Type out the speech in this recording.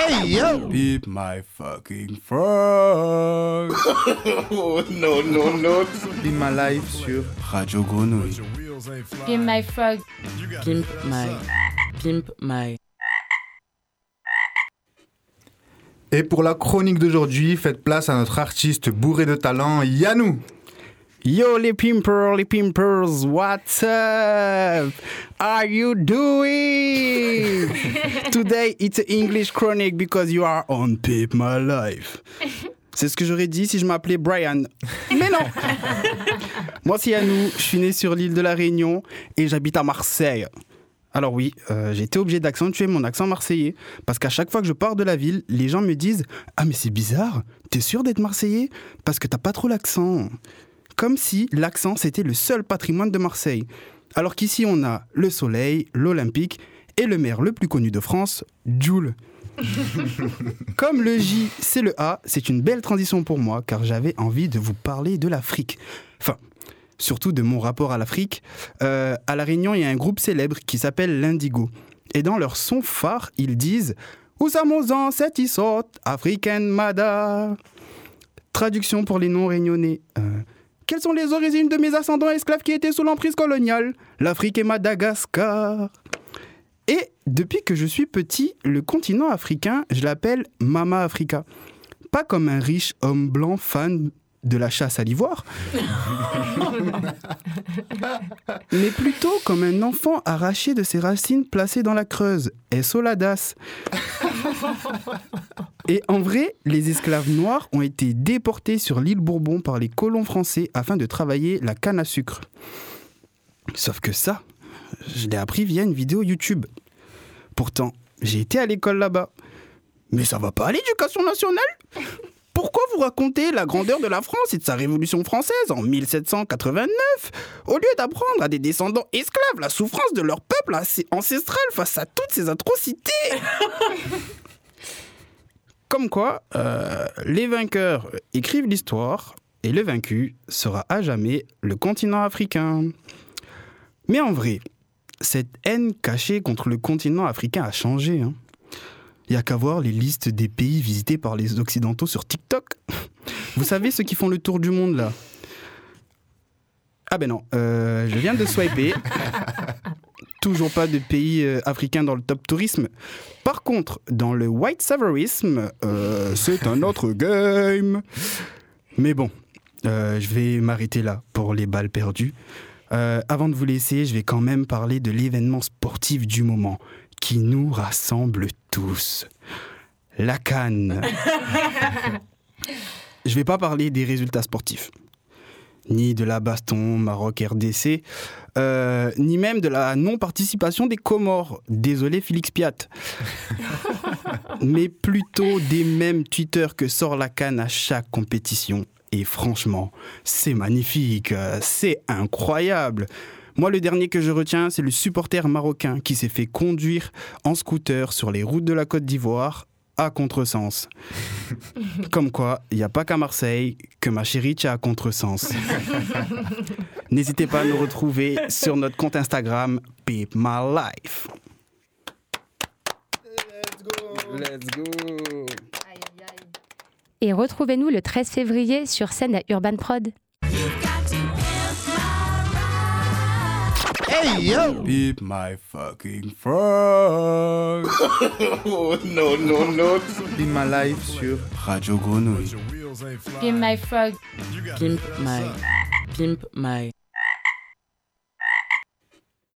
Hey yo! Beep my fucking frog. Oh non, non, non. Pimp My Life sur Radio Grenouille. Pimp My Frog. Pimp my. Pimp my. Et pour la chronique d'aujourd'hui, faites place à notre artiste bourré de talent, Yanou. Yo les pimpers, les pimpers, what's up? Are you doing? Today it's an English chronic because you are on Pimp My Life. C'est ce que j'aurais dit si je m'appelais Brian. Mais non Moi c'est Yanou, je suis né sur l'île de la Réunion et j'habite à Marseille. Alors oui, euh, j'ai été obligé d'accentuer mon accent marseillais parce qu'à chaque fois que je pars de la ville, les gens me disent Ah mais c'est bizarre, t'es sûr d'être marseillais Parce que t'as pas trop l'accent. Comme si l'accent c'était le seul patrimoine de Marseille. Alors qu'ici on a le soleil, l'Olympique et le maire le plus connu de France, Jules. Comme le J, c'est le A, c'est une belle transition pour moi car j'avais envie de vous parler de l'Afrique. Enfin, surtout de mon rapport à l'Afrique. Euh, à La Réunion, il y a un groupe célèbre qui s'appelle l'Indigo. Et dans leur son phare, ils disent Ousamozan, c'est isot, African Mada? Traduction pour les non-réunionnais. Euh, quelles sont les origines de mes ascendants esclaves qui étaient sous l'emprise coloniale? L'Afrique et Madagascar. Et depuis que je suis petit, le continent africain, je l'appelle Mama Africa. Pas comme un riche homme blanc fan de la chasse à l'ivoire, mais plutôt comme un enfant arraché de ses racines placées dans la Creuse. Et Soladas. Et en vrai, les esclaves noirs ont été déportés sur l'île Bourbon par les colons français afin de travailler la canne à sucre. Sauf que ça, je l'ai appris via une vidéo YouTube. Pourtant, j'ai été à l'école là-bas. Mais ça va pas à l'éducation nationale Pourquoi vous racontez la grandeur de la France et de sa révolution française en 1789 au lieu d'apprendre à des descendants esclaves la souffrance de leur peuple ancestral face à toutes ces atrocités Comme quoi, euh, les vainqueurs écrivent l'histoire et le vaincu sera à jamais le continent africain. Mais en vrai, cette haine cachée contre le continent africain a changé. hein. Il n'y a qu'à voir les listes des pays visités par les Occidentaux sur TikTok. Vous savez ceux qui font le tour du monde là? Ah ben non, euh, je viens de swiper. Toujours pas de pays euh, africains dans le top tourisme. Par contre, dans le white savourisme, euh, c'est un autre game. Mais bon, euh, je vais m'arrêter là pour les balles perdues. Euh, avant de vous laisser, je vais quand même parler de l'événement sportif du moment qui nous rassemble tous. La Cannes. je vais pas parler des résultats sportifs, ni de la baston Maroc-RDC, euh, ni même de la non-participation des Comores. Désolé Félix Piat. Mais plutôt des mêmes tweeters que sort la Cannes à chaque compétition. Et franchement, c'est magnifique, c'est incroyable. Moi, le dernier que je retiens, c'est le supporter marocain qui s'est fait conduire en scooter sur les routes de la Côte d'Ivoire à contresens. Comme quoi, il n'y a pas qu'à Marseille que ma chérie tient à contresens. N'hésitez pas à nous retrouver sur notre compte Instagram, Peep My Life. Let's go. Et retrouvez-nous le 13 février sur scène à Urban Prod. Hey yo! Beep my fucking frog. Oh non, non, non. Pimp My Life sur Radio Grenouille. Pimp My Frog. Pimp my. Pimp my.